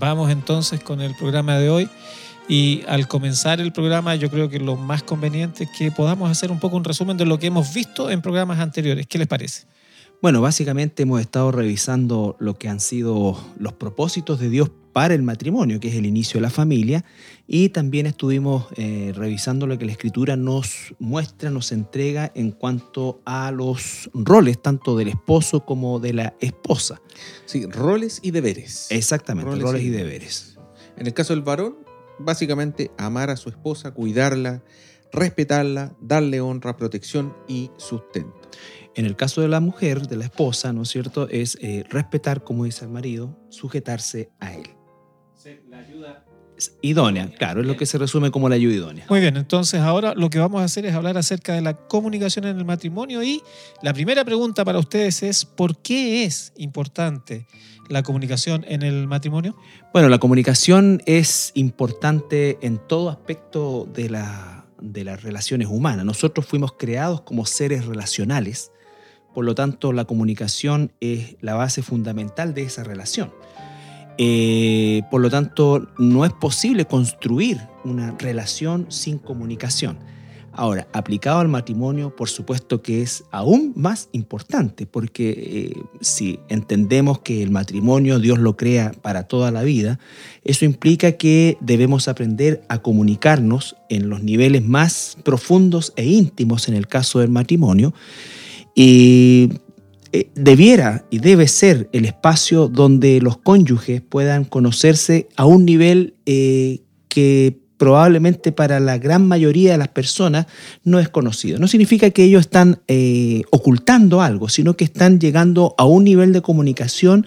Vamos entonces con el programa de hoy. Y al comenzar el programa, yo creo que lo más conveniente es que podamos hacer un poco un resumen de lo que hemos visto en programas anteriores. ¿Qué les parece? Bueno, básicamente hemos estado revisando lo que han sido los propósitos de Dios para el matrimonio, que es el inicio de la familia, y también estuvimos eh, revisando lo que la escritura nos muestra, nos entrega en cuanto a los roles, tanto del esposo como de la esposa. Sí, roles y deberes. Exactamente, roles, y, y deberes. En el caso del varón, básicamente amar a su esposa, cuidarla, respetarla, darle honra, protección y sustento. En el caso de la mujer, de la esposa, ¿no es cierto? Es eh, respetar, como dice el marido, sujetarse a él. la ayuda idónea, claro, es lo que se resume como la ayuda idónea. Muy bien, entonces ahora lo que vamos a hacer es hablar acerca de la comunicación en el matrimonio y la primera pregunta para ustedes es, ¿por qué es importante la comunicación en el matrimonio? Bueno, la comunicación es importante en todo aspecto de, la, de las relaciones humanas. Nosotros fuimos creados como seres relacionales por lo tanto, la comunicación es la base fundamental de esa relación. Eh, por lo tanto, no es posible construir una relación sin comunicación. Ahora, aplicado al matrimonio, por supuesto que es aún más importante, porque eh, si entendemos que el matrimonio Dios lo crea para toda la vida, eso implica que debemos aprender a comunicarnos en los niveles más profundos e íntimos en el caso del matrimonio y eh, debiera y debe ser el espacio donde los cónyuges puedan conocerse a un nivel eh, que probablemente para la gran mayoría de las personas no es conocido. No significa que ellos están eh, ocultando algo, sino que están llegando a un nivel de comunicación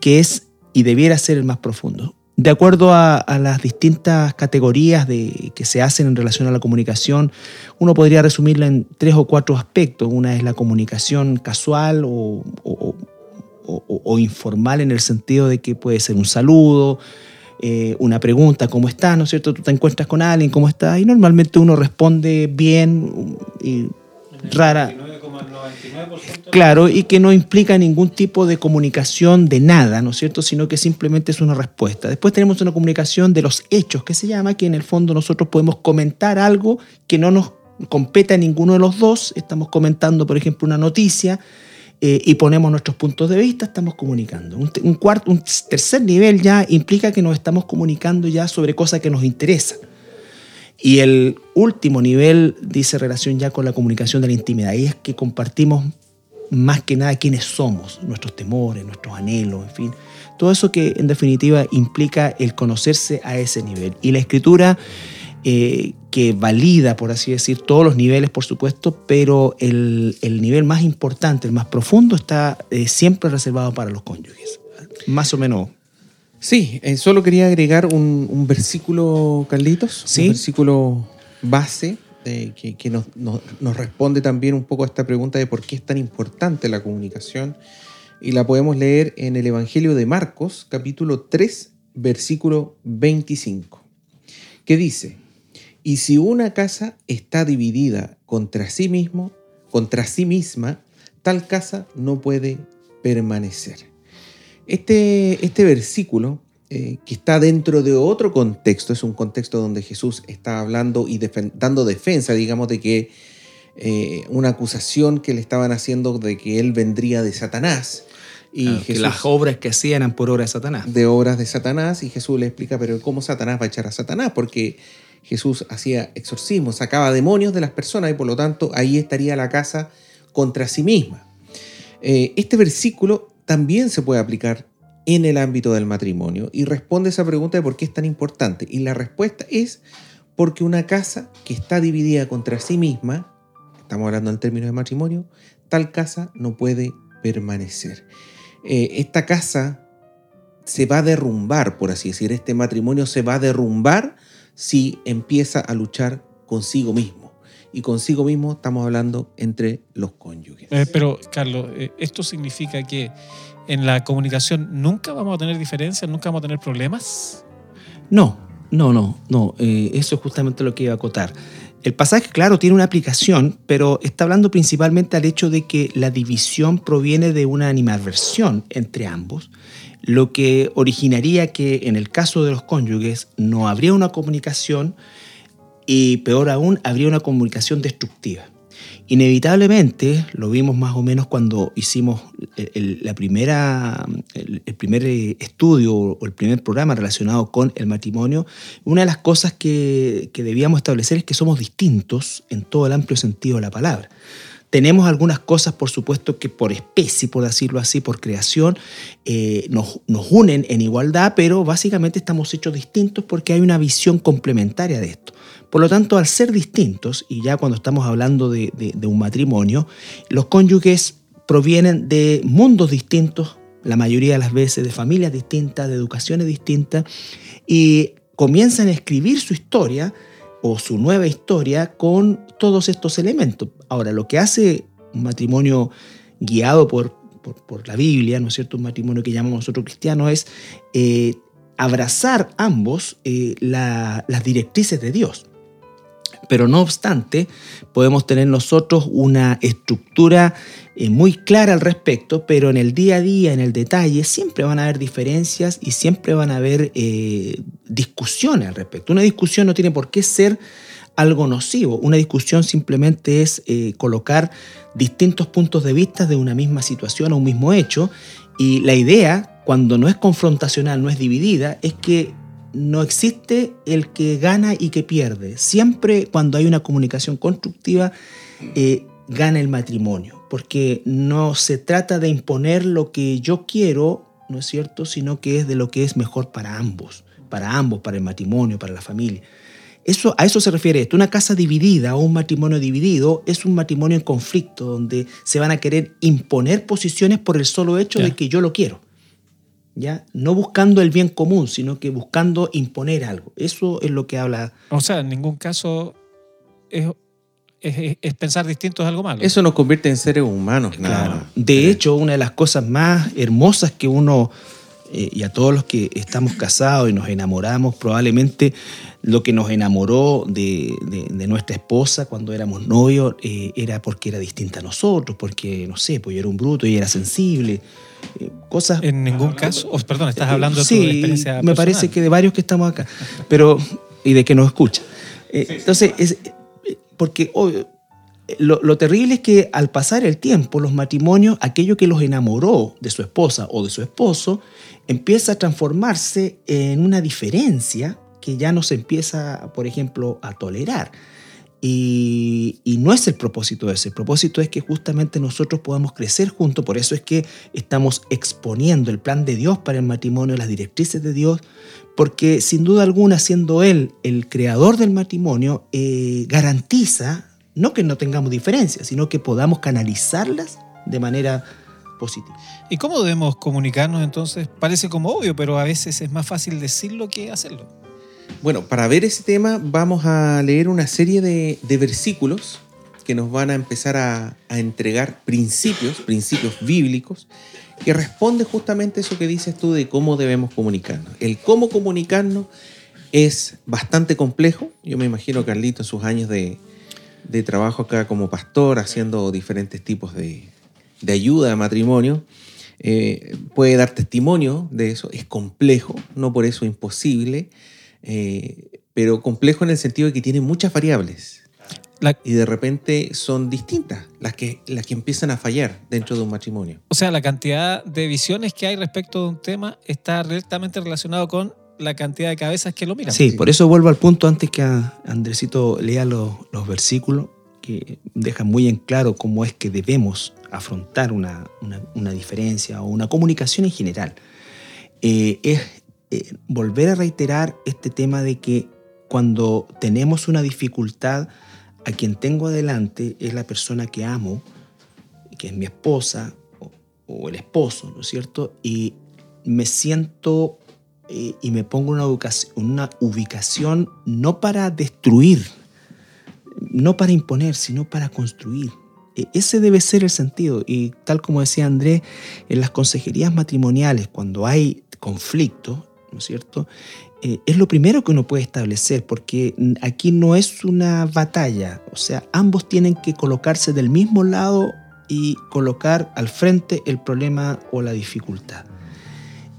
que es y debiera ser el más profundo. De acuerdo a, las distintas categorías de, que se hacen en relación a la comunicación, uno podría resumirla en tres o cuatro aspectos. Una es la comunicación casual o, informal en el sentido de que puede ser un saludo, eh, una pregunta, ¿cómo estás? ¿No es cierto? Tú te encuentras con alguien, ¿cómo estás? Y normalmente uno responde bien y rara. Claro, y que no implica ningún tipo de comunicación de nada, ¿no es cierto? Sino que simplemente es una respuesta. Después tenemos una comunicación de los hechos, que se llama, que en el fondo nosotros podemos comentar algo que no nos compete a ninguno de los dos. Estamos comentando, por ejemplo, una noticia eh, y ponemos nuestros puntos de vista, estamos comunicando. Un, cuarto, un tercer nivel ya implica que nos estamos comunicando ya sobre cosas que nos interesan. Y el último nivel dice relación ya con la comunicación de la intimidad. Y es que compartimos más que nada quiénes somos, nuestros temores, nuestros anhelos, en fin. Todo eso que en definitiva implica el conocerse a ese nivel. Y la escritura eh, que valida, por así decir, todos los niveles, por supuesto, pero el, nivel más importante, el más profundo, está eh, siempre reservado para los cónyuges. Más o menos Sí, eh, solo quería agregar un, versículo, Carlitos, ¿Sí? un versículo base eh, que, nos, responde también un poco a esta pregunta de por qué es tan importante la comunicación. Y la podemos leer en el Evangelio de Marcos, capítulo 3, versículo 25, que dice, y si una casa está dividida contra sí mismo, contra sí misma, tal casa no puede permanecer. Este, este versículo, eh, que está dentro de otro contexto, es un contexto donde Jesús está hablando y dando defensa, digamos, de que eh, una acusación que le estaban haciendo de que él vendría de Satanás. Y que las obras que hacían eran por obras de Satanás. De obras de Satanás, y Jesús le explica, pero ¿cómo Satanás va a echar a Satanás? Porque Jesús hacía exorcismo, sacaba demonios de las personas y por lo tanto ahí estaría la casa contra sí misma. Eh, este versículo también se puede aplicar en el ámbito del matrimonio y responde esa pregunta de por qué es tan importante. Y la respuesta es porque una casa que está dividida contra sí misma, estamos hablando en términos de matrimonio, tal casa no puede permanecer. Eh, esta casa se va a derrumbar, por así decir, este matrimonio se va a derrumbar si empieza a luchar consigo mismo. Y consigo mismo estamos hablando entre los cónyuges. Eh, pero, Carlos, eh, esto significa que en la comunicación nunca vamos a tener diferencias, nunca vamos a tener problemas. No, no, no, no. Eh, eso es justamente lo que iba a acotar. El pasaje, claro, tiene una aplicación, pero está hablando principalmente al hecho de que la división proviene de una animadversión entre ambos, lo que originaría que en el caso de los cónyuges no habría una comunicación y peor aún, habría una comunicación destructiva. Inevitablemente, lo vimos más o menos cuando hicimos el, la primera, el, primer estudio o el primer programa relacionado con el matrimonio, una de las cosas que, debíamos establecer es que somos distintos en todo el amplio sentido de la palabra. Tenemos algunas cosas, por supuesto, que por especie, por decirlo así, por creación, eh, nos, nos, unen en igualdad, pero básicamente estamos hechos distintos porque hay una visión complementaria de esto. Por lo tanto, al ser distintos, y ya cuando estamos hablando de, un matrimonio, los cónyuges provienen de mundos distintos, la mayoría de las veces de familias distintas, de educaciones distintas, y comienzan a escribir su historia o su nueva historia con todos estos elementos. Ahora, lo que hace un matrimonio guiado por, la Biblia, ¿no es cierto? Un matrimonio que llamamos nosotros cristianos es eh, abrazar ambos eh, las directrices de Dios. Pero no obstante, podemos tener nosotros una estructura eh, muy clara al respecto, pero en el día a día, en el detalle, siempre van a haber diferencias y siempre van a haber eh, discusiones al respecto. Una discusión no tiene por qué ser algo nocivo, una discusión simplemente es eh, colocar distintos puntos de vista de una misma situación o un mismo hecho y la idea, cuando no es confrontacional, no es dividida, es que no existe el que gana y que pierde. Siempre cuando hay una comunicación constructiva, eh, gana el matrimonio, porque no se trata de imponer lo que yo quiero, ¿no es cierto?, sino que es de lo que es mejor para ambos, para ambos, para el matrimonio, para la familia. Eso, a eso se refiere esto. Una casa dividida o un matrimonio dividido es un matrimonio en conflicto, donde se van a querer imponer posiciones por el solo hecho de que yo lo quiero. No buscando el bien común, sino que buscando imponer algo. Eso es lo que habla. O sea, en ningún caso es, pensar distinto es algo malo. Eso nos convierte en seres humanos. Claro. De hecho, una de las cosas más hermosas que uno, eh, y a todos los que estamos casados y nos enamoramos, probablemente lo que nos enamoró de, nuestra esposa cuando éramos novios eh, era porque era distinta a nosotros, porque, no sé, pues yo era un bruto y era sensible cosas. En ningún caso, oh, perdón, estás hablando de tu experiencia. Me parece que de varios que estamos acá, pero y de que nos escucha. Eh, entonces, es, porque lo, lo, terrible es que al pasar el tiempo, los matrimonios, aquello que los enamoró de su esposa o de su esposo, empieza a transformarse en una diferencia que ya no se empieza, por ejemplo, a tolerar. Y, no es el propósito ese. El propósito es que justamente nosotros podamos crecer juntos. Por eso es que estamos exponiendo el plan de Dios para el matrimonio, las directrices de Dios, porque sin duda alguna, siendo Él el creador del matrimonio, eh, garantiza no que no tengamos diferencias, sino que podamos canalizarlas de manera positiva. ¿Y cómo debemos comunicarnos entonces? Parece como obvio, pero a veces es más fácil decirlo que hacerlo. Bueno, para ver ese tema vamos a leer una serie de, versículos que nos van a empezar a, entregar principios, principios bíblicos, que responde justamente eso que dices tú de cómo debemos comunicarnos. El cómo comunicarnos es bastante complejo. Yo me imagino Carlito en sus años de, trabajo acá como pastor, haciendo diferentes tipos de, ayuda a matrimonio, eh, puede dar testimonio de eso. Es complejo, no por eso imposible. Eh, pero complejo en el sentido de que tiene muchas variables. y de repente son distintas las que, las que empiezan a fallar dentro de un matrimonio. O sea, la cantidad de visiones que hay respecto de un tema está directamente relacionado con la cantidad de cabezas que lo miran. Sí, por eso vuelvo al punto antes que Andresito lea los, los versículos que dejan muy en claro cómo es que debemos afrontar una, una, diferencia o una comunicación en general. Eh, es eh, volver a reiterar este tema de que cuando tenemos una dificultad, a quien tengo adelante es la persona que amo, que es mi esposa o, el esposo, ¿no es cierto? Y me siento eh, y me pongo una, ubicación no para destruir, no para imponer, sino para construir. E, ese debe ser el sentido. Y tal como decía Andrés, en las consejerías matrimoniales, cuando hay conflicto, ¿no es cierto? eh, es lo primero que uno puede establecer, porque aquí no es una batalla, o sea, ambos tienen que colocarse del mismo lado y colocar al frente el problema o la dificultad.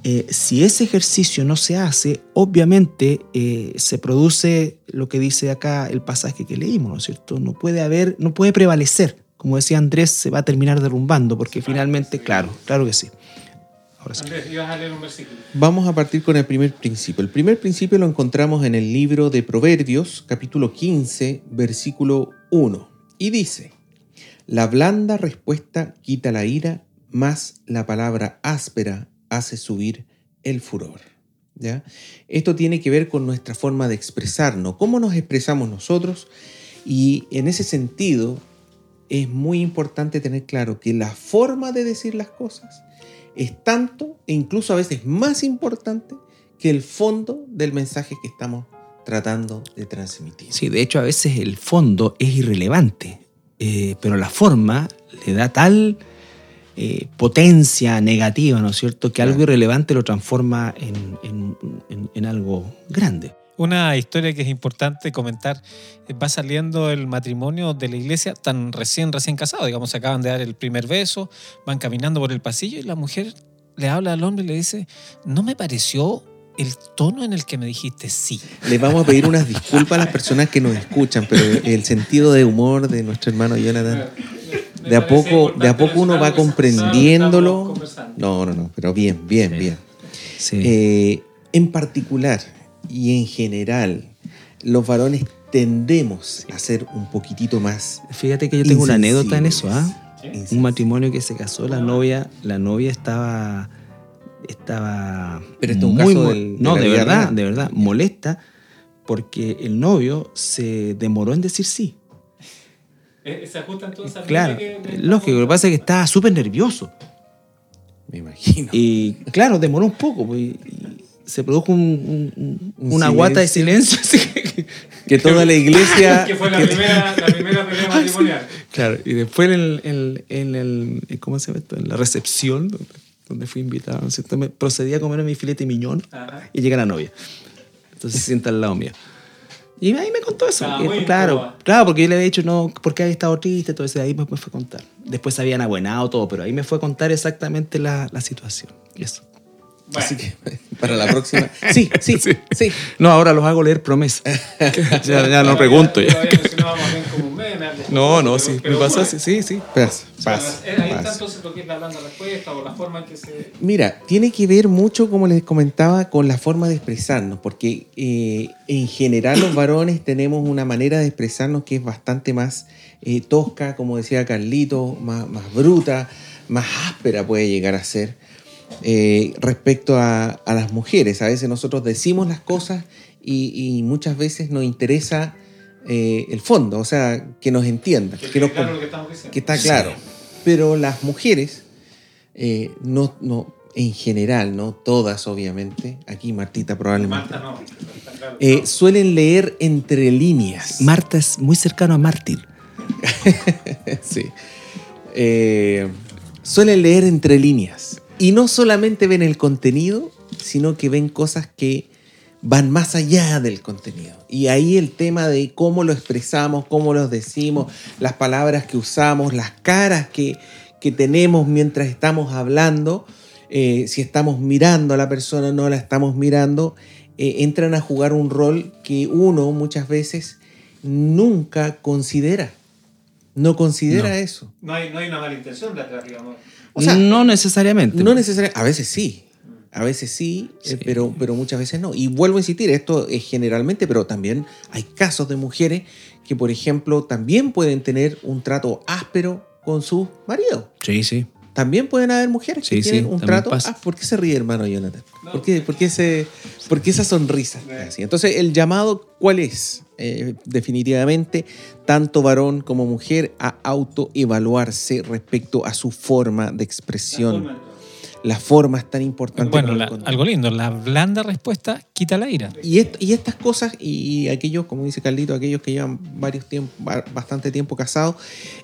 Eh, si ese ejercicio no se hace, obviamente eh, se produce lo que dice acá el pasaje que leímos, ¿no es cierto? No puede haber, no puede prevalecer. Como decía Andrés, se va a terminar derrumbando, porque finalmente, claro, claro que sí. Andrés, ibas a leer un versículo. Vamos a partir con el primer principio. El primer principio lo encontramos en el libro de Proverbios, capítulo 15, versículo 1. Y dice, la blanda respuesta quita la ira, más la palabra áspera hace subir el furor. ¿Ya? Esto tiene que ver con nuestra forma de expresarnos, cómo nos expresamos nosotros y en ese sentido es muy importante tener claro que la forma de decir las cosas es tanto e incluso a veces más importante que el fondo del mensaje que estamos tratando de transmitir. Sí, de hecho a veces el fondo es irrelevante, eh, pero la forma le da tal eh, potencia negativa, ¿no es cierto?, que algo irrelevante lo transforma en algo grande. Una historia que es importante comentar, eh, va saliendo el matrimonio de la iglesia tan recién, recién casado, digamos, acaban de dar el primer beso, van caminando por el pasillo y la mujer le habla al hombre y le dice, no me pareció el tono en el que me dijiste sí. Le vamos a pedir unas disculpas a las personas que nos escuchan, pero el sentido de humor de nuestro hermano Jonathan, de a poco, de a poco uno va comprendiéndolo. No, no, no, pero bien, bien, bien. Eh, en particular, y en general los varones tendemos a ser un poquitito más. Fíjate que yo tengo una anécdota en eso, ¿ah? Un matrimonio que se casó, la novia, la novia estaba estaba Pero esto es un caso no, de, verdad, de verdad, molesta porque el novio se demoró en decir sí. Eh, ¿Se ajusta entonces Claro, lógico, lo que pasa es que estaba súper nervioso. Me imagino. Y claro, demoró un poco. Pues, se produjo una guata de silencio. que, toda la iglesia... que fue la, primera, la primera pelea matrimonial. Claro, y después en, el, en, el, ¿cómo se llama esto? En la recepción, donde fui invitado, ¿no Me procedí a comer mi filete miñón y llega la novia. Entonces se sienta al lado mío. Y ahí me contó eso. claro, claro, porque yo le había dicho, no, porque había estado triste, todo eso. Ahí me, fue a contar. Después se habían abuenado todo, pero ahí me fue a contar exactamente la, la situación. Y eso. Así que para la próxima. Sí, sí, sí. No, ahora los hago leer promesas. ya, no pregunto. No, no, sí. Me pasa, sí, sí. Pasa, pasa, ahí lo que es la respuesta o la forma en que se. Mira, tiene que ver mucho, como les comentaba, con la forma de expresarnos, porque eh, en general los varones tenemos una manera de expresarnos que es bastante más eh, tosca, como decía Carlito, más, más bruta, más áspera puede llegar a ser. Eh, respecto a, las mujeres. A veces nosotros decimos las cosas y, muchas veces nos interesa eh, el fondo, o sea, que nos entienda, que, está claro. Pero las mujeres, eh, no, no, en general, no todas obviamente, aquí Martita probablemente, suelen leer entre líneas. Marta es muy cercano a mártir. sí. suelen leer entre líneas. Y no solamente ven el contenido, sino que ven cosas que van más allá del contenido. Y ahí el tema de cómo lo expresamos, cómo lo decimos, las palabras que usamos, las caras que, tenemos mientras estamos hablando, eh, si estamos mirando a la persona o no la estamos mirando, eh, entran a jugar un rol que uno muchas veces nunca considera. No considera eso. No hay, no hay una mala intención detrás, digamos no necesariamente. No necesariamente. A veces sí. A veces sí, eh, pero, pero muchas veces no. Y vuelvo a insistir, esto es generalmente, pero también hay casos de mujeres que, por ejemplo, también pueden tener un trato áspero con su marido. Sí, sí. También pueden haber mujeres que tienen un trato. Ah, ¿Por qué se ríe, hermano Jonathan? ¿Por, qué, por, ese, por esa sonrisa? Entonces, el llamado, ¿cuál es? Eh, definitivamente, tanto varón como mujer, a autoevaluarse respecto a su forma de expresión. La forma es tan importante. Bueno, algo lindo, la blanda respuesta quita la ira. Y, y estas cosas, y, aquellos, como dice Carlito, aquellos que llevan varios tiempo, bastante tiempo casados,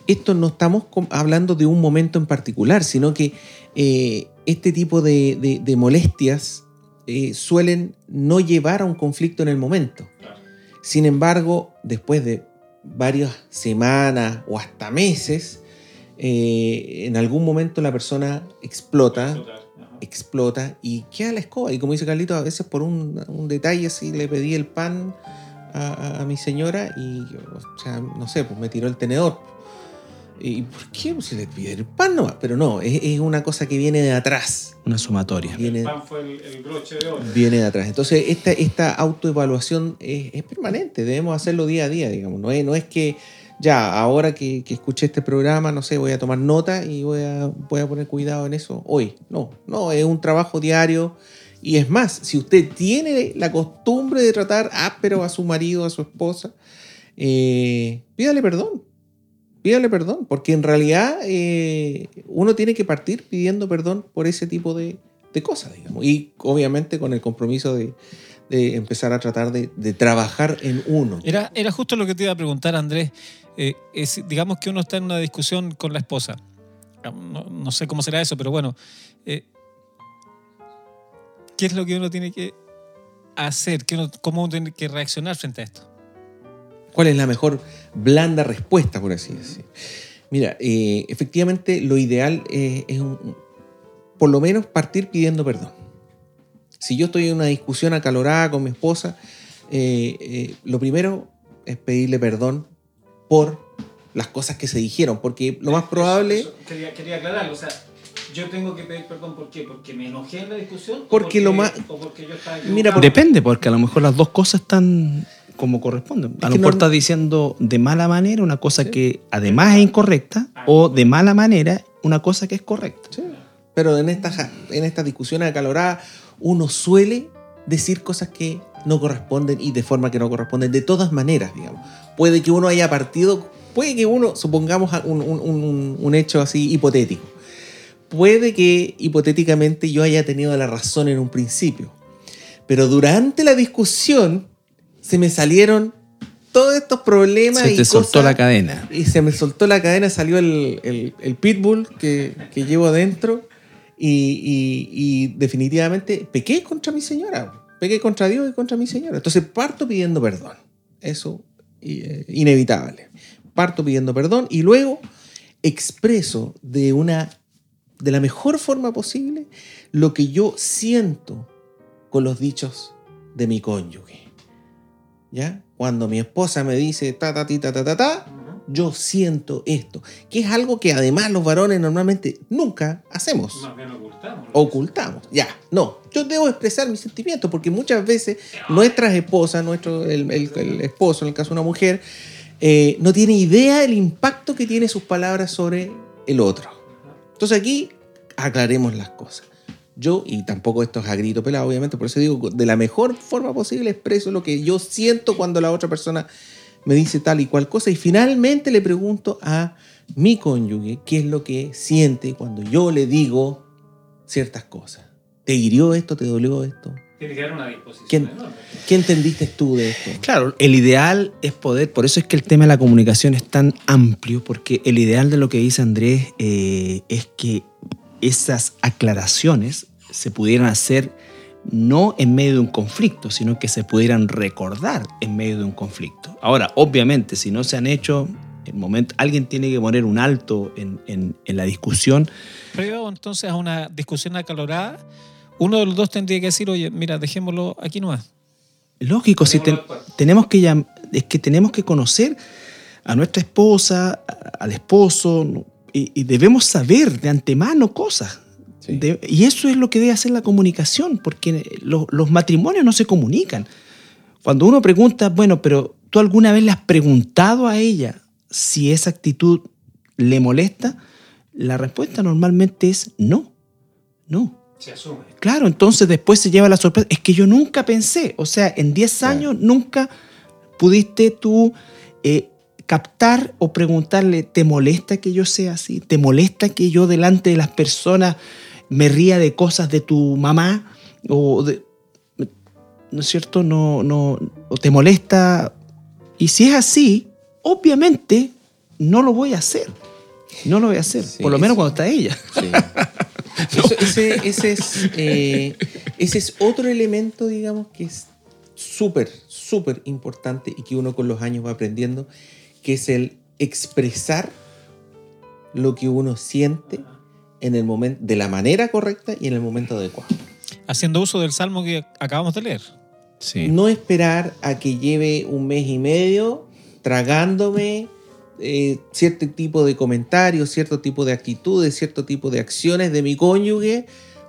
esto no estamos hablando de un momento en particular, sino que eh, este tipo de molestias eh, suelen no llevar a un conflicto en el momento. Sin embargo, después de varias semanas o hasta meses, eh, en algún momento la persona explota, explota y queda la escoba. Y como dice Carlito, a veces por un, detalle así le pedí el pan a, mi señora y, o sea, no sé, pues me tiró el tenedor. ¿Y por qué? Pues se le pide el pan nomás. Pero no, es, una cosa que viene de atrás. Una sumatoria. Viene, el pan fue el, broche de oro. Viene de atrás. Entonces, esta, esta autoevaluación es, permanente. Debemos hacerlo día a día, digamos. No es, no es que ya, ahora que, escuché este programa, no sé, voy a tomar nota y voy a, voy a poner cuidado en eso hoy. No, no, es un trabajo diario. Y es más, si usted tiene la costumbre de tratar áspero a su marido, a su esposa, eh, pídale perdón pídale perdón, porque en realidad eh, uno tiene que partir pidiendo perdón por ese tipo de, cosas, digamos. Y obviamente con el compromiso de, empezar a tratar de, trabajar en uno. Era, era justo lo que te iba a preguntar, Andrés. Eh, digamos que uno está en una discusión con la esposa. No, sé cómo será eso, pero bueno. Eh, ¿Qué es lo que uno tiene que hacer? ¿Cómo uno tiene que reaccionar frente a esto? ¿Cuál es la mejor blanda respuesta, por así decir? Mira, eh, efectivamente lo ideal es, por lo menos partir pidiendo perdón. Si yo estoy en una discusión acalorada con mi esposa, eh, eh, lo primero es pedirle perdón por las cosas que se dijeron, porque lo más probable... quería, quería aclararlo, o sea, yo tengo que pedir perdón ¿por qué? porque me enojé en la discusión porque, lo más porque yo estaba Mira, depende porque a lo mejor las dos cosas están como corresponde. A lo mejor estás diciendo de mala manera una cosa que además es incorrecta o de mala manera una cosa que es correcta. Pero en estas en estas discusiones acaloradas uno suele decir cosas que no corresponden y de forma que no corresponden de todas maneras, digamos. Puede que uno haya partido, puede que uno, supongamos un, un, un hecho así hipotético, puede que hipotéticamente yo haya tenido la razón en un principio, pero durante la discusión se me salieron todos estos problemas. Se te soltó la cadena. Y se me soltó la cadena, salió el, pitbull que, llevo adentro. Y, definitivamente pequé contra mi señora. Pequé contra Dios y contra mi señora. Entonces parto pidiendo perdón. Eso eh, inevitable. Parto pidiendo perdón y luego expreso de una de la mejor forma posible lo que yo siento con los dichos de mi cónyuge. ¿ya? Cuando mi esposa me dice ta ta ta ta ta ta, yo siento esto, que es algo que además los varones normalmente nunca hacemos. ocultamos. Ocultamos, ya. No, yo debo expresar mis sentimientos porque muchas veces nuestras esposas, nuestro, el, esposo, en el caso de una mujer, eh, no tiene idea del impacto que tiene sus palabras sobre el otro. Entonces aquí aclaremos las cosas. Yo, y tampoco esto es a grito pelado, obviamente, por eso digo, de la mejor forma posible expreso lo que yo siento cuando la otra persona me dice tal y cual cosa. Y finalmente le pregunto a mi cónyuge qué es lo que siente cuando yo le digo ciertas cosas. ¿Te hirió esto? ¿Te dolió esto? Tiene que haber una disposición. ¿Qué, entendiste tú de esto? Claro, el ideal es poder, por eso es que el tema de la comunicación es tan amplio, porque el ideal de lo que dice Andrés eh, es que esas aclaraciones se pudieran hacer no en medio de un conflicto, sino que se pudieran recordar en medio de un conflicto. Ahora, obviamente, si no se han hecho, el momento, alguien tiene que poner un alto en, la discusión. Previo entonces a una discusión acalorada, uno de los dos tendría que decir, oye, mira, dejémoslo aquí nomás. Lógico, si tenemos que es que tenemos que conocer a nuestra esposa, al esposo, y, debemos saber de antemano cosas. Y eso es lo que debe hacer la comunicación, porque los matrimonios no se comunican. Cuando uno pregunta, bueno, pero ¿tú alguna vez le has preguntado a ella si esa actitud le molesta? La respuesta normalmente es no, no. Se asume. Claro, entonces después se lleva la sorpresa. Es que yo nunca pensé, o sea, en 10 años nunca pudiste tú eh, captar o preguntarle, ¿te molesta que yo sea así? ¿Te molesta que yo delante de las personas me ría de cosas de tu mamá? ¿O ¿No es cierto? No, no, ¿O te molesta? Y si es así, obviamente no lo voy a hacer. No lo voy a hacer, por lo menos cuando está ella. ese, es, eh, Ese es otro elemento, digamos, que es súper, súper importante y que uno con los años va aprendiendo, que es el expresar lo que uno siente en el momento, de la manera correcta y en el momento adecuado. Haciendo uso del salmo que acabamos de leer. Sí. No esperar a que lleve un mes y medio tragándome eh, cierto tipo de comentarios, cierto tipo de actitudes, cierto tipo de acciones de mi cónyuge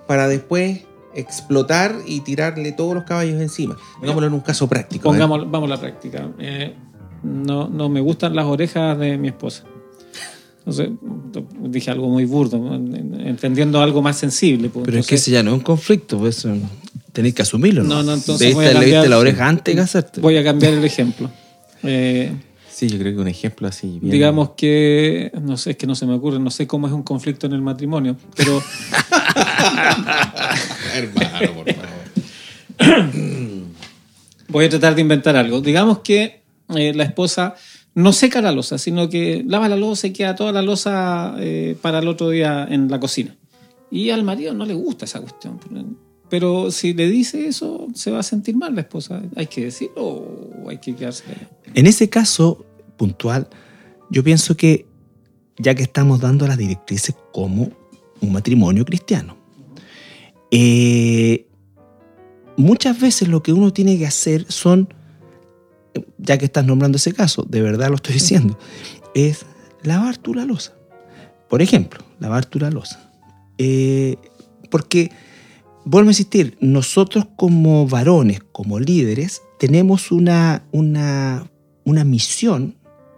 para después explotar y tirarle todos los caballos encima. Pongámoslo en un caso práctico. ¿eh? Pongamos, vamos a la práctica. Eh, no, no me gustan las orejas de mi esposa. Entonces, dije algo muy burdo, entendiendo algo más sensible. pues. Pero es que ese ya no es un conflicto, pues tenéis que asumirlo. No, no, entonces voy a cambiar- la oreja antes que hacerte. Voy a cambiar el ejemplo. Eh, Sí, yo creo que un ejemplo así. bien- digamos que, no sé, es que no se me ocurre, no sé cómo es un conflicto en el matrimonio, pero Hermano, por favor. voy a tratar de inventar algo. Digamos que eh, la esposa no seca la losa, sino que lava la losa y queda toda la losa eh, para el otro día en la cocina. Y al marido no le gusta esa cuestión. Pero si le dice eso, se va a sentir mal la esposa. ¿Hay que decirlo o hay que quedarse? En ese caso puntual, yo pienso que ya que estamos dando las directrices como un matrimonio cristiano, eh, muchas veces lo que uno tiene que hacer son, ya que estás nombrando ese caso, de verdad lo estoy diciendo, es lavar tú la losa. Por ejemplo, lavar tú la losa. Eh, porque, vuelvo a insistir, nosotros como varones, como líderes, tenemos una, una, una misión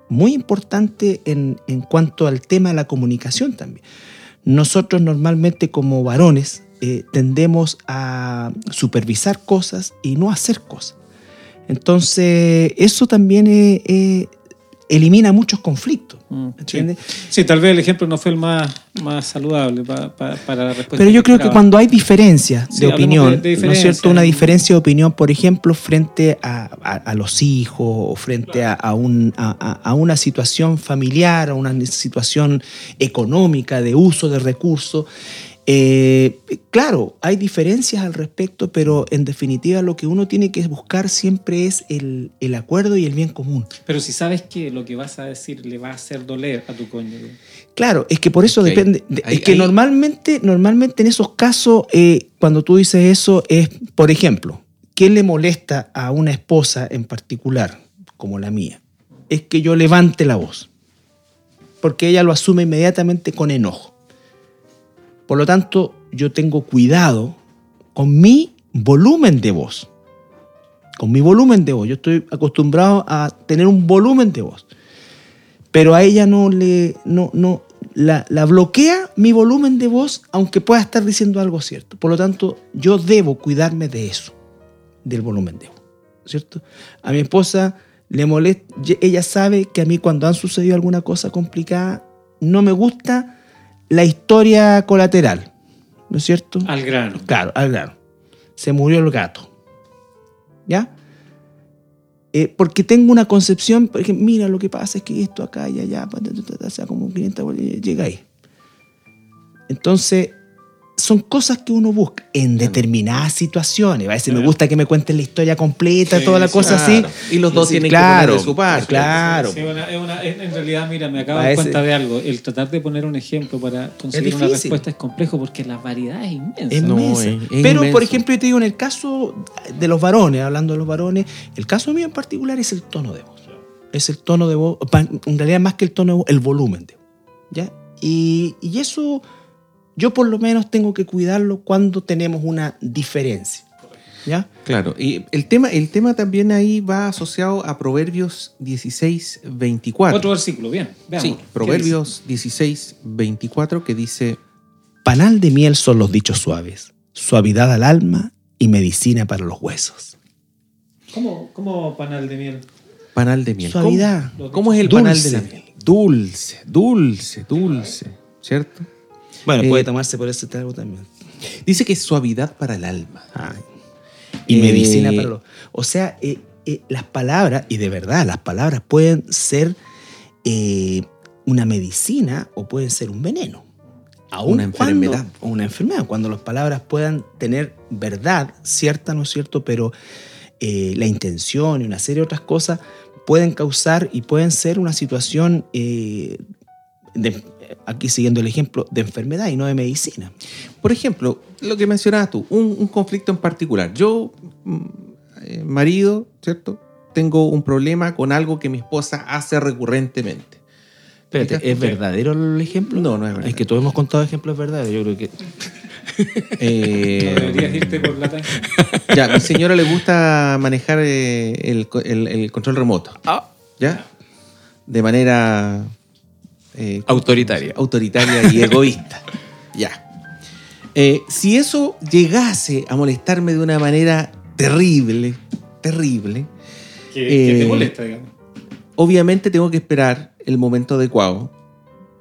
muy importante en, en cuanto al tema de la comunicación también. Nosotros normalmente como varones eh, tendemos a supervisar cosas y no hacer cosas. Entonces, eso también eh, eh, elimina muchos conflictos. Mm, ¿entiendes? Sí. Sí, tal vez el ejemplo no fue el más, más saludable pa- pa- para la respuesta. Pero yo creo que cuando hay diferencias de opinión, de- de ¿no es cierto? Una diferencia de opinión, por ejemplo, frente a, a- a los hijos o frente un- a- a una situación familiar, a una situación económica, de uso de recursos. Eh, claro, hay diferencias al respecto, pero en definitiva lo que uno tiene que buscar siempre es el, el acuerdo y el bien común. Pero si sabes que lo que vas a decir le va a hacer doler a tu cónyuge. Claro, es que por eso depende. de- Ahí- es que ahí- normalmente, normalmente en esos casos, eh, cuando tú dices eso, es, por ejemplo, ¿qué le molesta a una esposa en particular, como la mía? Es que yo levante la voz. Porque ella lo asume inmediatamente con enojo. Por lo tanto, yo tengo cuidado con mi volumen de voz. Con mi volumen de voz. Yo estoy acostumbrado a tener un volumen de voz pero a ella no le no no la, la bloquea mi volumen de voz aunque pueda estar diciendo algo cierto por lo tanto yo debo cuidarme de eso del volumen de voz cierto a mi esposa le molesta ella sabe que a mí cuando han sucedido alguna cosa complicada no me gusta la historia colateral no es cierto Al grano. Claro, al grano. Se murió el gato. ¿Ya? Eh, porque tengo una concepción, por ejemplo, mira, lo que pasa es que esto acá y allá, o sea, como 500 vueltas, y llega ahí. Entonces, son cosas que uno busca en determinadas situaciones. A veces me gusta que me cuenten la historia completa, Sí, toda la cosa Claro. así. Y los dos Sí, tienen claro, que poner de su parte. Claro. Sí, una- es una- en realidad, mira, me acabo de cuenta de algo. El tratar de poner un ejemplo para conseguir una respuesta es complejo porque la variedad es inmensa. Es No, inmensa. es- es Pero, por ejemplo, yo te digo, en el caso de los varones, hablando de los varones, el caso mío en particular es el tono de voz. Es el tono de voz, en realidad más que el tono de voz, el volumen de voz. ¿ya? Y, y eso yo por lo menos tengo que cuidarlo cuando tenemos una diferencia. ¿Ya? Claro, y el tema, el tema también ahí va asociado a Proverbios 16, 24. Otro versículo, bien. Veamos. Sí, Proverbios 16, 24 que dice, Panal de miel son los dichos suaves, suavidad al alma y medicina para los huesos. ¿Cómo, ¿Cómo panal de miel? panal de miel. Suavidad. ¿Cómo, cómo es el Dulce. panal de la miel? Dulce, dulce, dulce, ¿cierto? Bueno, Eh, puede tomarse por ese trago también. Dice que es suavidad para el alma. Y Eh, medicina para los... O sea, eh, eh, las palabras, y de verdad, las palabras pueden ser eh, una medicina o pueden ser un veneno. a una enfermedad. una enfermedad, cuando las palabras puedan tener verdad, cierta, ¿no es cierto? Pero eh, la intención y una serie de otras cosas pueden causar y pueden ser una situación, eh, aquí siguiendo el ejemplo, de enfermedad y no de medicina. Por ejemplo, lo que mencionabas tú, un, conflicto en particular. Yo, mm, eh, marido, ¿cierto? Tengo un problema con algo que mi esposa hace recurrentemente. Espérate, ¿es verdadero el ejemplo? No, no es verdadero. Es que todos hemos contado ejemplos verdaderos, yo creo que... Eh, no deberías irte por la Ya, a mi señora le gusta manejar eh, el, control remoto. Ah. ¿Ya? De manera... Eh, autoritaria. Autoritaria y egoísta. Ya. si eso llegase a molestarme de una manera terrible, terrible... Que, te molesta, digamos. Obviamente tengo que esperar el momento adecuado.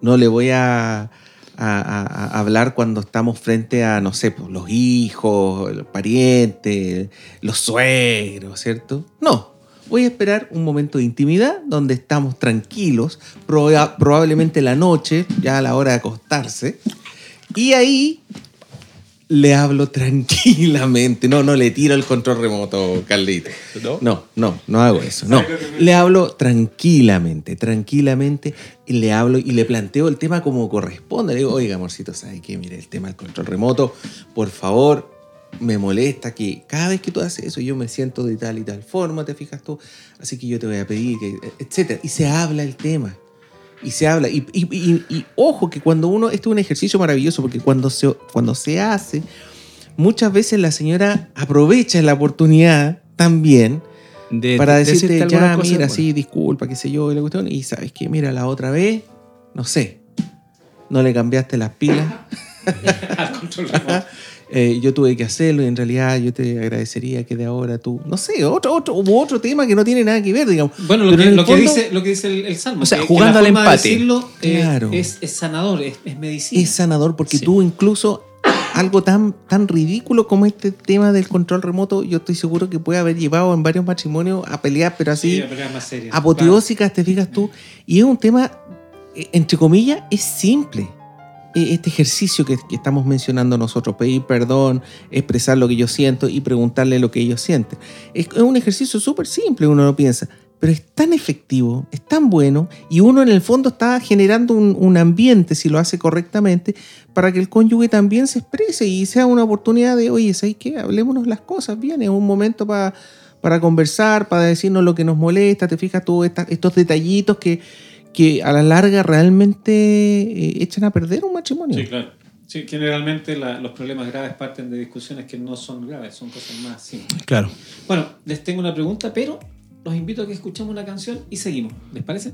No le voy a, hablar cuando estamos frente a, no sé, pues, los hijos, los parientes, los suegros, ¿cierto? No. Voy a esperar un momento de intimidad donde estamos tranquilos, probablemente la noche, ya a la hora de acostarse. Y ahí le hablo tranquilamente. No, no le tiro el control remoto, Carlito. ¿No? No, no, no hago eso. No. Le hablo tranquilamente, tranquilamente. Y le hablo y le planteo el tema como corresponde. Le digo, oiga, amorcito, ¿sabes qué? Mire, el tema del control remoto, por favor, me molesta que cada vez que tú haces eso yo me siento de tal y tal forma, te fijas tú. Así que yo te voy a pedir que, etcétera. Y se habla el tema y se habla. Y, ojo que cuando uno, esto es un ejercicio maravilloso, porque cuando se, cuando se hace, muchas veces la señora aprovecha la oportunidad también para decirte, ya, mira, sí, disculpa, qué sé yo, y la cuestión, y sabes que, mira, la otra vez, no sé, no le cambiaste las pilas. Al control eh, yo tuve que hacerlo y en realidad yo te agradecería que de ahora tú, no sé, otro, otro, otro tema que no tiene nada que ver, digamos. Bueno, lo, que, dice, lo que dice el, Salmo. O sea, jugando al empate. Claro. es, sanador, es, medicina. Es sanador porque tú incluso algo tan, tan ridículo como este tema del control remoto, yo estoy seguro que puede haber llevado en varios matrimonios a pelear, pero así, apoteósicas, te fijas tú. Y es un tema, eh, entre comillas, es simple. E, este ejercicio que, estamos mencionando nosotros, pedir perdón, expresar lo que yo siento y preguntarle lo que ellos sienten. Es, un ejercicio súper simple, uno lo piensa, pero es tan efectivo, es tan bueno y uno en el fondo está generando un, ambiente, si lo hace correctamente, para que el cónyuge también se exprese y sea una oportunidad de, oye, ¿sabes qué? Hablémonos las cosas bien, es un momento para para conversar, para decirnos lo que nos molesta, te fijas todos estos detallitos que, que a la larga realmente eh, echan a perder un matrimonio. Sí, claro. Sí, generalmente los problemas graves parten de discusiones que no son graves, son cosas más simples. Claro. Bueno, les tengo una pregunta, pero los invito a que escuchemos una canción y seguimos. ¿Les parece?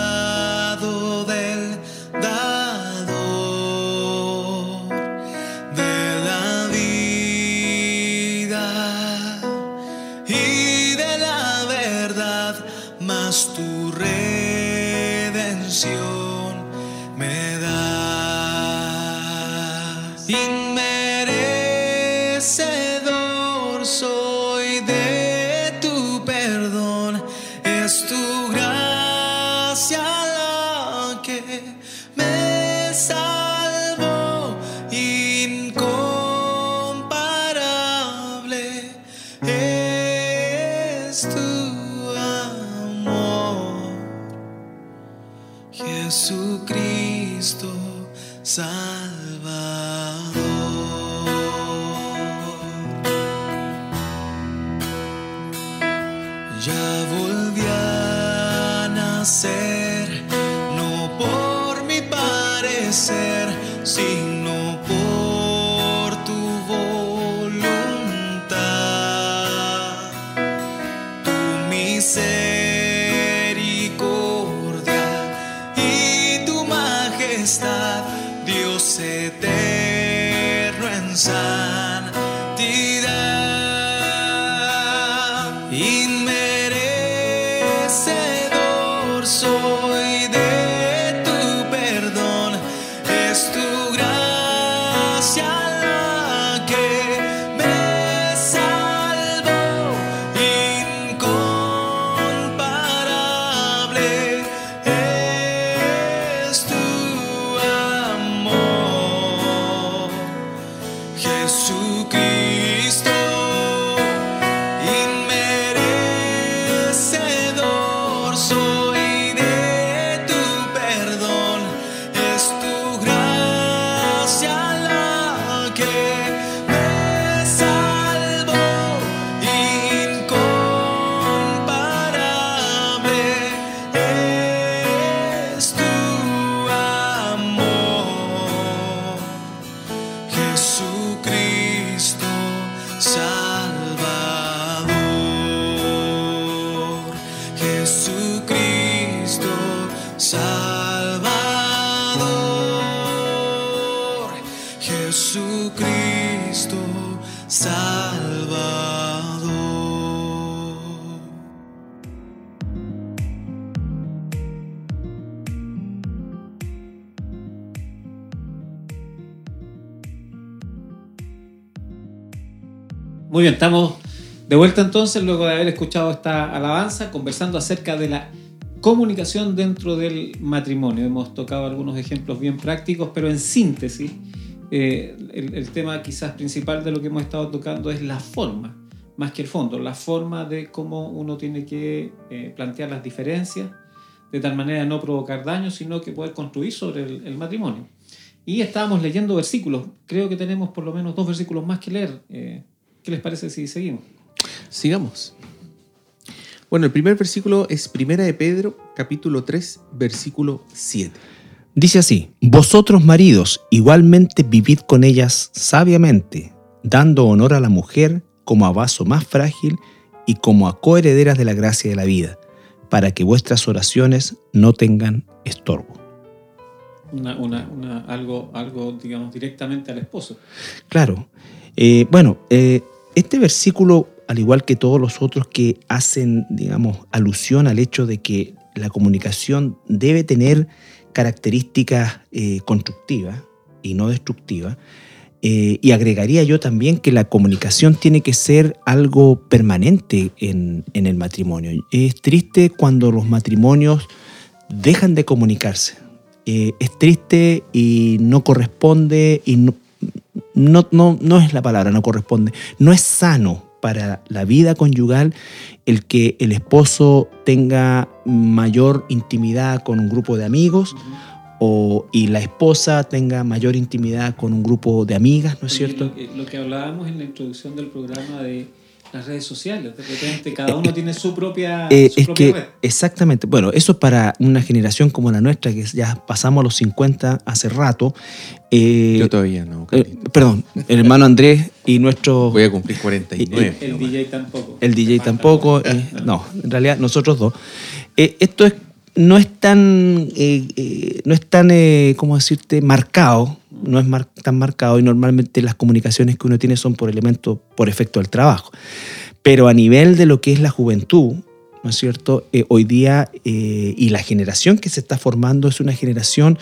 Muy bien, estamos de vuelta entonces, luego de haber escuchado esta alabanza, conversando acerca de la comunicación dentro del matrimonio. Hemos tocado algunos ejemplos bien prácticos, pero en síntesis, eh, el, el tema quizás principal de lo que hemos estado tocando es la forma, más que el fondo, la forma de cómo uno tiene que eh, plantear las diferencias, de tal manera no provocar daño, sino que poder construir sobre el, el matrimonio. Y estábamos leyendo versículos, creo que tenemos por lo menos dos versículos más que leer. Eh, ¿Qué les parece si seguimos? Sigamos. Bueno, el primer versículo es Primera de Pedro, capítulo 3, versículo 7. Dice así, vosotros maridos igualmente vivid con ellas sabiamente, dando honor a la mujer como a vaso más frágil y como a coherederas de la gracia de la vida, para que vuestras oraciones no tengan estorbo. Una, una, una- algo, algo, digamos, directamente al esposo. Claro. Eh, bueno, eh, este versículo, al igual que todos los otros que hacen, digamos, alusión al hecho de que la comunicación debe tener características eh, constructivas y no destructivas, eh, y agregaría yo también que la comunicación tiene que ser algo permanente en, el matrimonio. Es triste cuando los matrimonios dejan de comunicarse. Eh, es triste y no corresponde y no, no, no, no es la palabra, no corresponde. No es sano para la vida conyugal el que el esposo tenga mayor intimidad con un grupo de amigos o, y la esposa tenga mayor intimidad con un grupo de amigas, ¿no es cierto? Lo, que- lo que hablábamos en la introducción del programa de las redes sociales, de repente cada uno tiene su propia, Eh, su es propia que, red. exactamente, bueno, eso para una generación como la nuestra, que ya pasamos los 50 hace rato. eh, Yo todavía no, eh, perdón, el hermano Andrés y nuestro... Voy a cumplir 49. El. DJ tampoco. El DJ tampoco. poco. eh, no, en realidad nosotros dos. Eh, esto es, no es tan, eh, eh, no es tan, eh, ¿cómo decirte?, marcado. No es tan marcado y normalmente las comunicaciones que uno tiene son por elementos, por efecto del trabajo. Pero a nivel de lo que es la juventud, ¿no es cierto? Eh, hoy día eh, y la generación que se está formando es una generación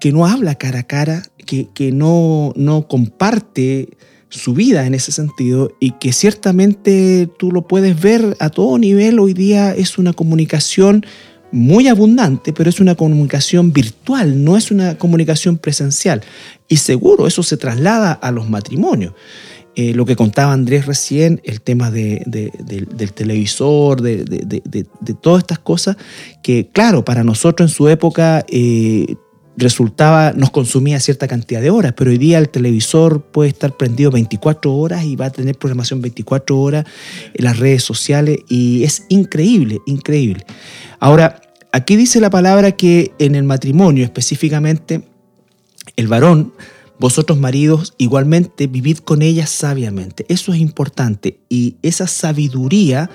que no habla cara a cara, que, no comparte su vida en ese sentido y que ciertamente tú lo puedes ver a todo nivel. Hoy día es una comunicación muy abundante, pero es una comunicación virtual, no es una comunicación presencial. Y seguro eso se traslada a los matrimonios. Eh, lo que contaba Andrés recién, el tema de- de- del- televisor, de todas estas cosas, que claro, para nosotros en su época eh, resultaba, nos consumía cierta cantidad de horas, pero hoy día el televisor puede estar prendido 24 horas y va a tener programación 24 horas en las redes sociales y es increíble, increíble. Ahora, aquí dice la palabra que en el matrimonio específicamente, el varón, vosotros maridos, igualmente vivid con ella sabiamente. Eso es importante y esa sabiduría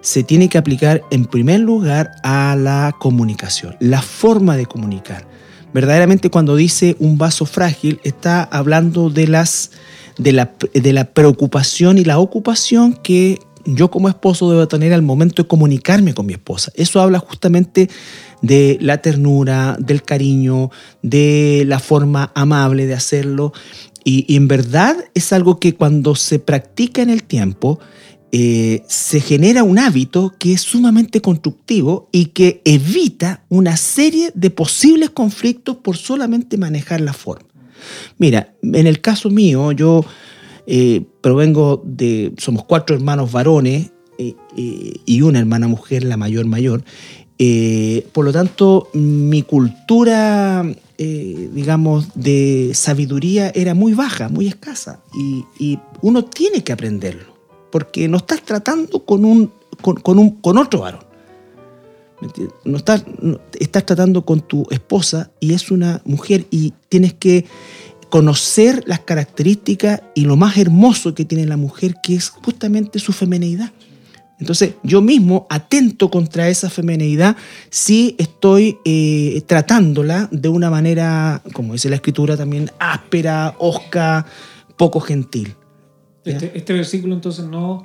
se tiene que aplicar en primer lugar a la comunicación, la forma de comunicar. Verdaderamente cuando dice un vaso frágil está hablando de las de la, de la preocupación y la ocupación que yo como esposo debo tener al momento de comunicarme con mi esposa. Eso habla justamente de la ternura, del cariño, de la forma amable de hacerlo. Y, en verdad es algo que cuando se practica en el tiempo, eh, se genera un hábito que es sumamente constructivo y que evita una serie de posibles conflictos por solamente manejar la forma. Mira, en el caso mío, yo eh, provengo de, somos cuatro hermanos varones eh, eh, y una hermana mujer, la mayor mayor. Eh, por lo tanto, mi cultura, digamos, de sabiduría era muy baja, muy escasa. Y, uno tiene que aprenderlo, porque no estás tratando con, un, con, un, con otro varón. No estás, estás tratando con tu esposa y es una mujer y tienes que conocer las características y lo más hermoso que tiene la mujer, que es justamente su femeneidad. Entonces, yo mismo atento contra esa femeneidad si estoy eh, tratándola de una manera, como dice la escritura también, áspera, osca, poco gentil. Este, este versículo entonces no,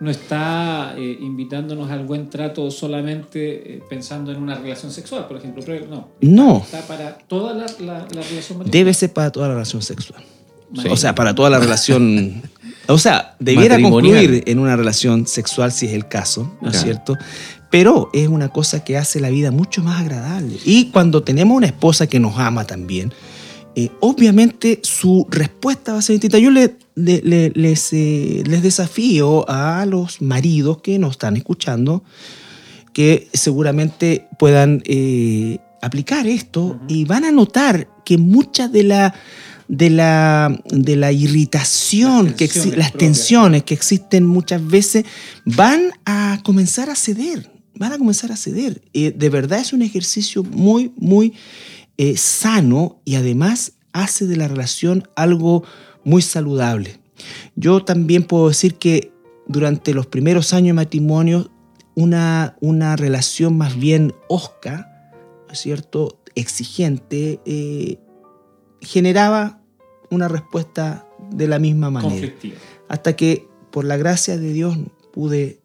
no está eh, invitándonos al buen trato solamente eh, pensando en una relación sexual, por ejemplo. pero no. No, Está para toda la, la- la relación matrimonial. debe ser para toda la relación sexual. Sí. O sea, para toda la relación. O sea, debiera concluir en una relación sexual si es el caso, ¿no es Claro. cierto? Pero es una cosa que hace la vida mucho más agradable. Y cuando tenemos una esposa que nos ama también, eh, obviamente su respuesta va a ser distinta. Yo le- le- le- les, eh, les desafío a los maridos que nos están escuchando que seguramente puedan eh, aplicar esto y van a notar que muchas de la de la, de la irritación, Las que tensiones las propias. tensiones que existen muchas veces, van a comenzar a ceder, van a comenzar a ceder. Eh, de verdad es un ejercicio muy, muy eh, sano y además hace de la relación algo muy saludable. Yo también puedo decir que durante los primeros años de matrimonio, una, una relación más bien osca, ¿no es cierto?, exigente, eh, generaba una respuesta de la misma manera. conflictiva. Hasta que, por la gracia de Dios, pude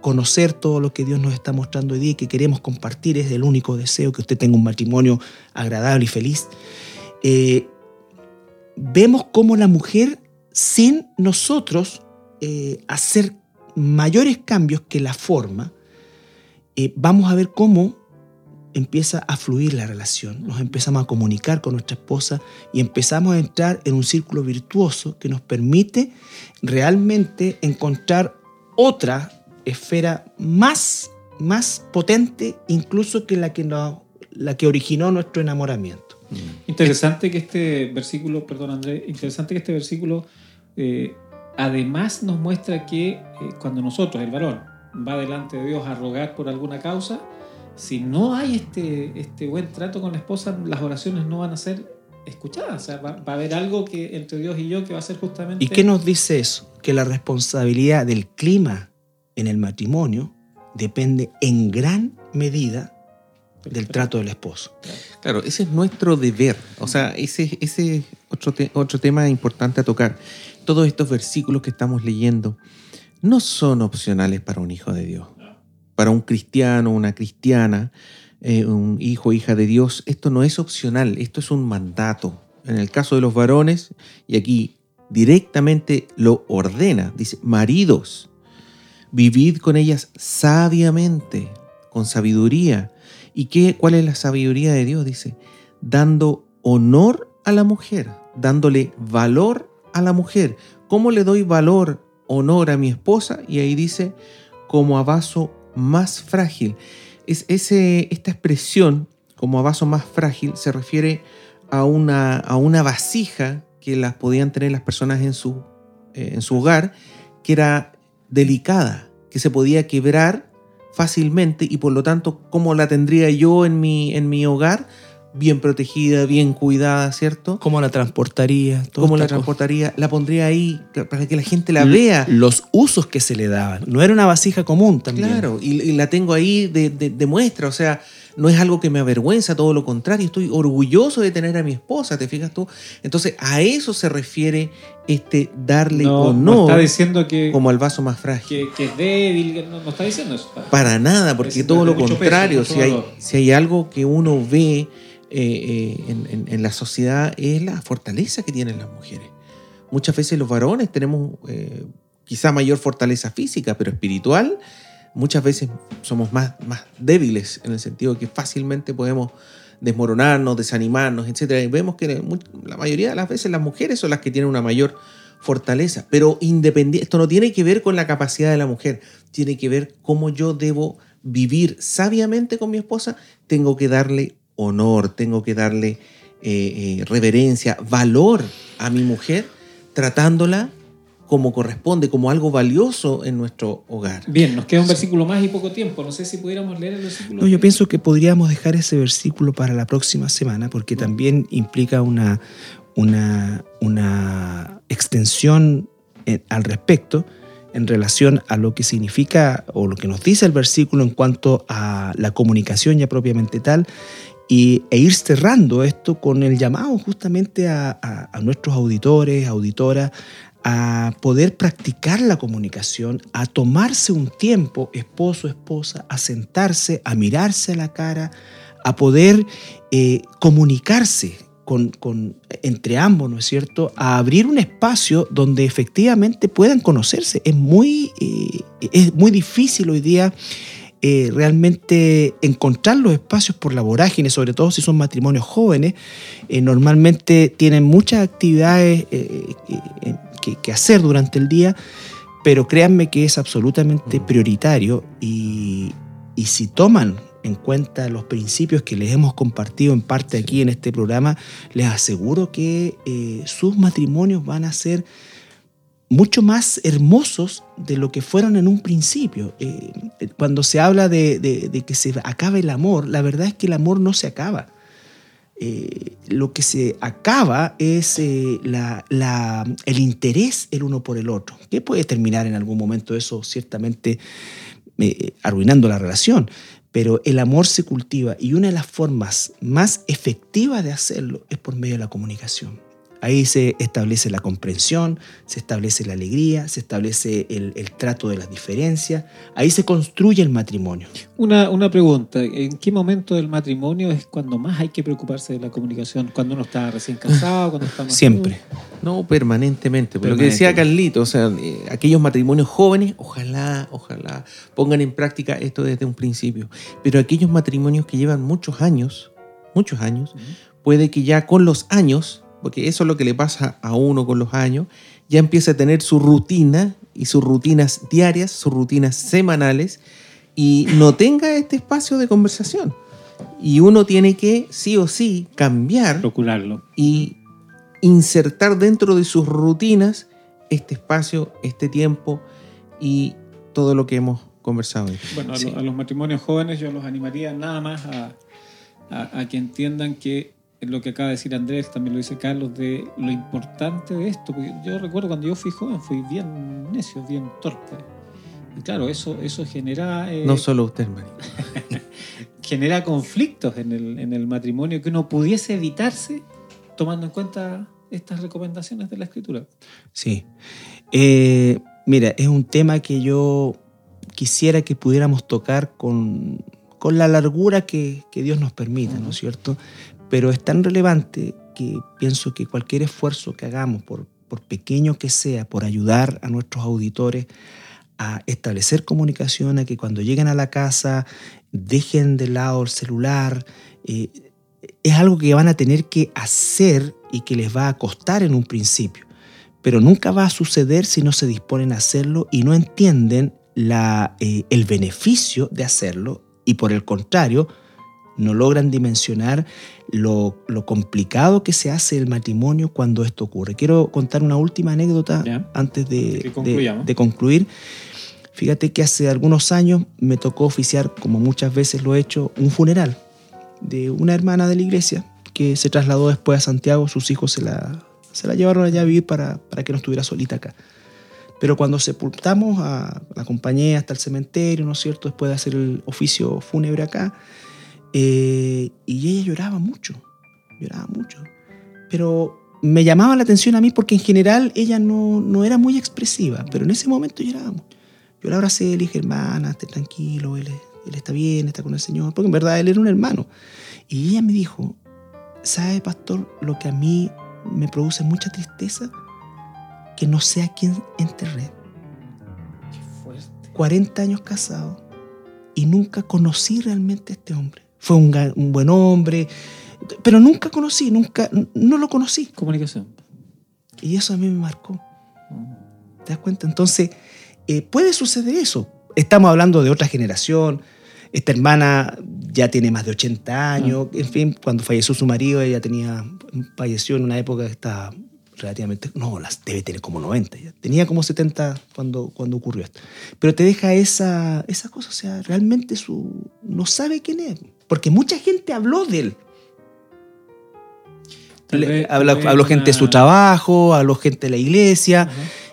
conocer todo lo que Dios nos está mostrando hoy día y que queremos compartir. Es el único deseo que usted tenga un matrimonio agradable y feliz. Eh, vemos cómo la mujer, sin nosotros eh, hacer mayores cambios que la forma, eh, vamos a ver cómo empieza a fluir la relación. Nos empezamos a comunicar con nuestra esposa y empezamos a entrar en un círculo virtuoso que nos permite realmente encontrar otra esfera más, más potente incluso que la que, la que originó nuestro enamoramiento. Interesante que este versículo, perdón Andrés, interesante que este versículo eh, además nos muestra que eh, cuando nosotros, el varón, va delante de Dios a rogar por alguna causa, si no hay este, este buen trato con la esposa, las oraciones no van a ser escuchadas. O sea, va, va a haber algo que entre Dios y yo que va a ser justamente... ¿Y qué nos dice eso? Que la responsabilidad del clima en el matrimonio depende en gran medida del trato del esposo. Claro, ese es nuestro deber. O sea, ese es otro, otro tema importante a tocar. Todos estos versículos que estamos leyendo no son opcionales para un hijo de Dios. Para un cristiano, una cristiana, eh, un hijo o hija de Dios, esto no es opcional, esto es un mandato. En el caso de los varones, y aquí directamente lo ordena, dice, maridos, vivid con ellas sabiamente, con sabiduría. ¿Y qué, cuál es la sabiduría de Dios? Dice, dando honor a la mujer, dándole valor a la mujer. ¿Cómo le doy valor, honor a mi esposa? Y ahí dice, como a vaso más frágil. Es ese, esta expresión, como a vaso más frágil, se refiere a una, a una vasija que las podían tener las personas en su, eh, en su hogar, que era delicada, que se podía quebrar fácilmente y por lo tanto, ¿cómo la tendría yo en mi, en mi hogar? Bien protegida, bien cuidada, ¿cierto? ¿Cómo la transportaría? ¿Cómo la cosa. transportaría? La pondría ahí para que la gente la L- vea. Los usos que se le daban. No era una vasija común también. Claro, y, y la tengo ahí de, de- de muestra, o sea, no es algo que me avergüenza, todo lo contrario, estoy orgulloso de tener a mi esposa, ¿te fijas tú? Entonces, a eso se refiere este darle No, honor no está diciendo que, como al vaso más frágil. que, que es débil, no, no está diciendo eso. Para nada, porque todo lo peso, contrario, si, hay, si hay algo que uno ve eh, eh, en, en- en la sociedad es la fortaleza que tienen las mujeres. Muchas veces los varones tenemos eh, quizá mayor fortaleza física, pero espiritual, muchas veces somos más, más débiles en el sentido de que fácilmente podemos desmoronarnos, desanimarnos, etc. Y vemos que la mayoría de las veces las mujeres son las que tienen una mayor fortaleza, pero independiente, esto no tiene que ver con la capacidad de la mujer, tiene que ver cómo yo debo vivir sabiamente con mi esposa, tengo que darle honor, tengo que darle eh, eh, reverencia, valor a mi mujer, tratándola como corresponde, como algo valioso en nuestro hogar. Bien, nos queda un versículo más y poco tiempo. No sé si pudiéramos leer el versículo. No, yo pienso que podríamos dejar ese versículo para la próxima semana porque también implica una, una, una extensión eh, al respecto en relación a lo que significa o lo que nos dice el versículo en cuanto a la comunicación ya propiamente tal y, e ir cerrando esto con el llamado justamente a, a- a nuestros auditores, auditoras, a poder practicar la comunicación, a tomarse un tiempo, esposo, esposa, a sentarse, a mirarse a la cara, a poder eh, comunicarse con, entre ambos, ¿no es cierto? A abrir un espacio donde efectivamente puedan conocerse. Es muy, eh, es muy difícil hoy día eh, realmente encontrar los espacios por la vorágine, sobre todo si son matrimonios jóvenes, normalmente tienen muchas actividades que, que hacer durante el día, pero créanme que es absolutamente prioritario y, y si toman en cuenta los principios que les hemos compartido en parte aquí en este programa, les aseguro que eh, sus matrimonios van a ser mucho más hermosos de lo que fueron en un principio. Eh, cuando se habla de, de- de que se acabe el amor, la verdad es que el amor no se acaba. Eh, lo que se acaba es eh, el interés el uno por el otro, que puede terminar en algún momento eso ciertamente eh, arruinando la relación, pero el amor se cultiva y una de las formas más efectivas de hacerlo es por medio de la comunicación. Ahí se establece la comprensión, se establece la alegría, se establece el, el trato de las diferencias, ahí se construye el matrimonio. Una, una pregunta. ¿En qué momento del matrimonio es cuando más hay que preocuparse de la comunicación? ¿Cuando uno está recién casado? ¿Cuando está más Siempre. No, permanentemente. Por lo que decía Carlito, o sea, eh, aquellos matrimonios jóvenes, ojalá, ojalá pongan en práctica esto desde un principio. Pero aquellos matrimonios que llevan muchos años, muchos años, puede que ya con los años, porque eso es lo que le pasa a uno con los años, ya empieza a tener su rutina y sus rutinas diarias, sus rutinas semanales, y no tenga este espacio de conversación. Y uno tiene que, sí o sí, cambiar Procurarlo. y insertar dentro de sus rutinas este espacio, este tiempo y todo lo que hemos conversado. hoy. Bueno, a, Sí. lo- a los matrimonios jóvenes yo los animaría nada más a, a- a que entiendan que lo que acaba de decir Andrés, también lo dice Carlos, de lo importante de esto. Porque yo recuerdo cuando yo fui joven, fui bien necio, bien torpe. Y claro, eso, eso genera, eh, No solo usted, María. genera conflictos en el, en el matrimonio que uno pudiese evitarse tomando en cuenta estas recomendaciones de la escritura. Sí. Eh, mira, es un tema que yo quisiera que pudiéramos tocar con, con la largura que, que Dios nos permita, ¿no es cierto? Pero es tan relevante que pienso que cualquier esfuerzo que hagamos, por, pequeño que sea, por ayudar a nuestros auditores a establecer comunicación, a que cuando lleguen a la casa dejen de lado el celular, eh, es algo que van a tener que hacer y que les va a costar en un principio. Pero nunca va a suceder si no se disponen a hacerlo y no entienden eh, el beneficio de hacerlo y por el contrario, no logran dimensionar lo, lo complicado que se hace el matrimonio cuando esto ocurre. Quiero contar una última anécdota antes de concluir. Fíjate que hace algunos años me tocó oficiar, como muchas veces lo he hecho, un funeral de una hermana de la iglesia que se trasladó después a Santiago. Sus hijos se la, se la llevaron allá a vivir para, para que no estuviera solita acá. Pero cuando sepultamos, a, la acompañé hasta el cementerio, ¿no es cierto? Después de hacer el oficio fúnebre acá, Eh, y ella lloraba mucho, lloraba mucho. Pero me llamaba la atención a mí porque en general ella no, no era muy expresiva, pero en ese momento lloraba mucho. Yo la abracé le dije, hermana, esté tranquilo, él, él está bien, está con el Señor, porque en verdad él era un hermano. Y ella me dijo, ¿sabe, pastor, lo que a mí me produce mucha tristeza? Que no sé a quién enterré. Qué fuerte. 40 años casado y nunca conocí realmente a este hombre. Fue un, un buen hombre, pero nunca conocí, nunca, no lo conocí. Comunicación. Y eso a mí me marcó. ¿Te das cuenta? Entonces, eh, puede suceder eso. Estamos hablando de otra generación. Esta hermana ya tiene más de 80 años. En fin, cuando falleció su marido, ella tenía, falleció en una época que estaba relativamente, no, las debe tener como 90 ya. Tenía como 70 cuando, cuando ocurrió esto. Pero te deja esa, esa cosa, o sea, realmente su, no sabe quién es. Porque mucha gente habló de él. Le- habló, gente de su trabajo, habló gente de la iglesia.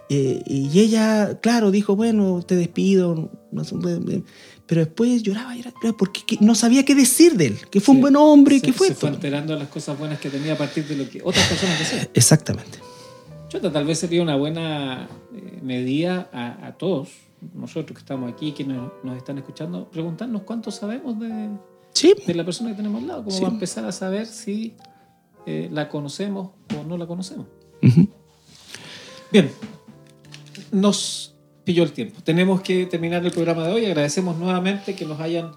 Eh, y ella, claro, dijo, bueno, te despido, eh, pero después lloraba, lloraba, lloraba, porque que- no sabía qué decir de él, que fue un buen hombre, se, que fue. se fue enterando de las cosas buenas que tenía a partir de lo que otras personas decían. Exactamente. Chota, tal vez sería una buena eh, medida a, a todos, nosotros que estamos aquí, que nos, nos están escuchando, preguntarnos cuánto sabemos de, Sí, de la persona que tenemos al lado, como Sí. para empezar a saber si eh, la conocemos o no la conocemos. Bien, nos pilló el tiempo. Tenemos que terminar el programa de hoy. Agradecemos nuevamente que nos hayan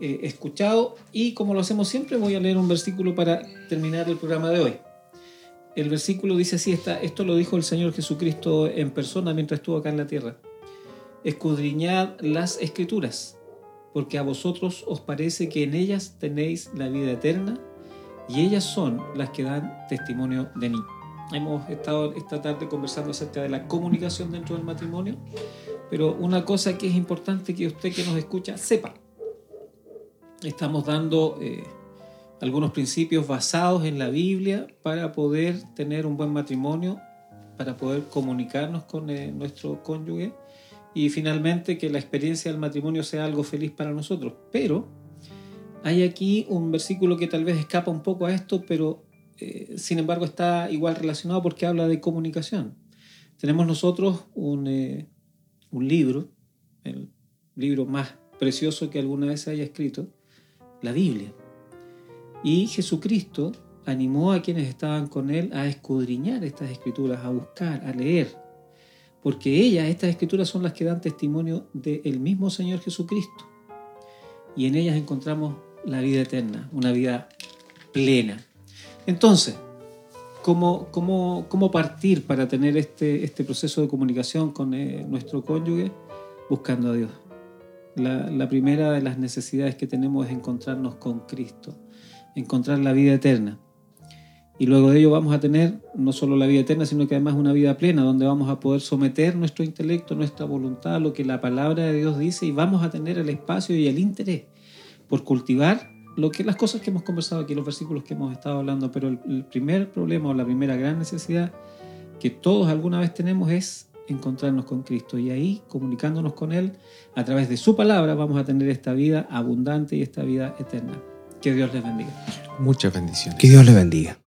eh, escuchado y como lo hacemos siempre voy a leer un versículo para terminar el programa de hoy. El versículo dice así, está, esto lo dijo el Señor Jesucristo en persona mientras estuvo acá en la tierra. Escudriñad las escrituras, porque a vosotros os parece que en ellas tenéis la vida eterna y ellas son las que dan testimonio de mí. Hemos estado esta tarde conversando acerca de la comunicación dentro del matrimonio, pero una cosa que es importante que usted que nos escucha sepa. Estamos dando eh, algunos principios basados en la Biblia para poder tener un buen matrimonio, para poder comunicarnos con eh, nuestro cónyuge y finalmente que la experiencia del matrimonio sea algo feliz para nosotros. Pero hay aquí un versículo que tal vez escapa un poco a esto, pero eh, sin embargo está igual relacionado porque habla de comunicación. Tenemos nosotros un, eh, un libro, el libro más precioso que alguna vez haya escrito, la Biblia. Y Jesucristo animó a quienes estaban con él a escudriñar estas escrituras, a buscar, a leer, porque ellas, estas escrituras son las que dan testimonio del mismo Señor Jesucristo. Y en ellas encontramos la vida eterna, una vida plena. Entonces, ¿cómo, cómo, cómo partir para tener este, este proceso de comunicación con eh, nuestro cónyuge? Buscando a Dios. La, la primera de las necesidades que tenemos es encontrarnos con Cristo, encontrar la vida eterna. Y luego de ello vamos a tener no solo la vida eterna, sino que además una vida plena, donde vamos a poder someter nuestro intelecto, nuestra voluntad a lo que la palabra de Dios dice y vamos a tener el espacio y el interés por cultivar lo que las cosas que hemos conversado aquí, los versículos que hemos estado hablando. Pero el, el primer problema o la primera gran necesidad que todos alguna vez tenemos es encontrarnos con Cristo y ahí comunicándonos con Él a través de su palabra vamos a tener esta vida abundante y esta vida eterna. Que Dios les bendiga. Muchas bendiciones. Que Dios le bendiga.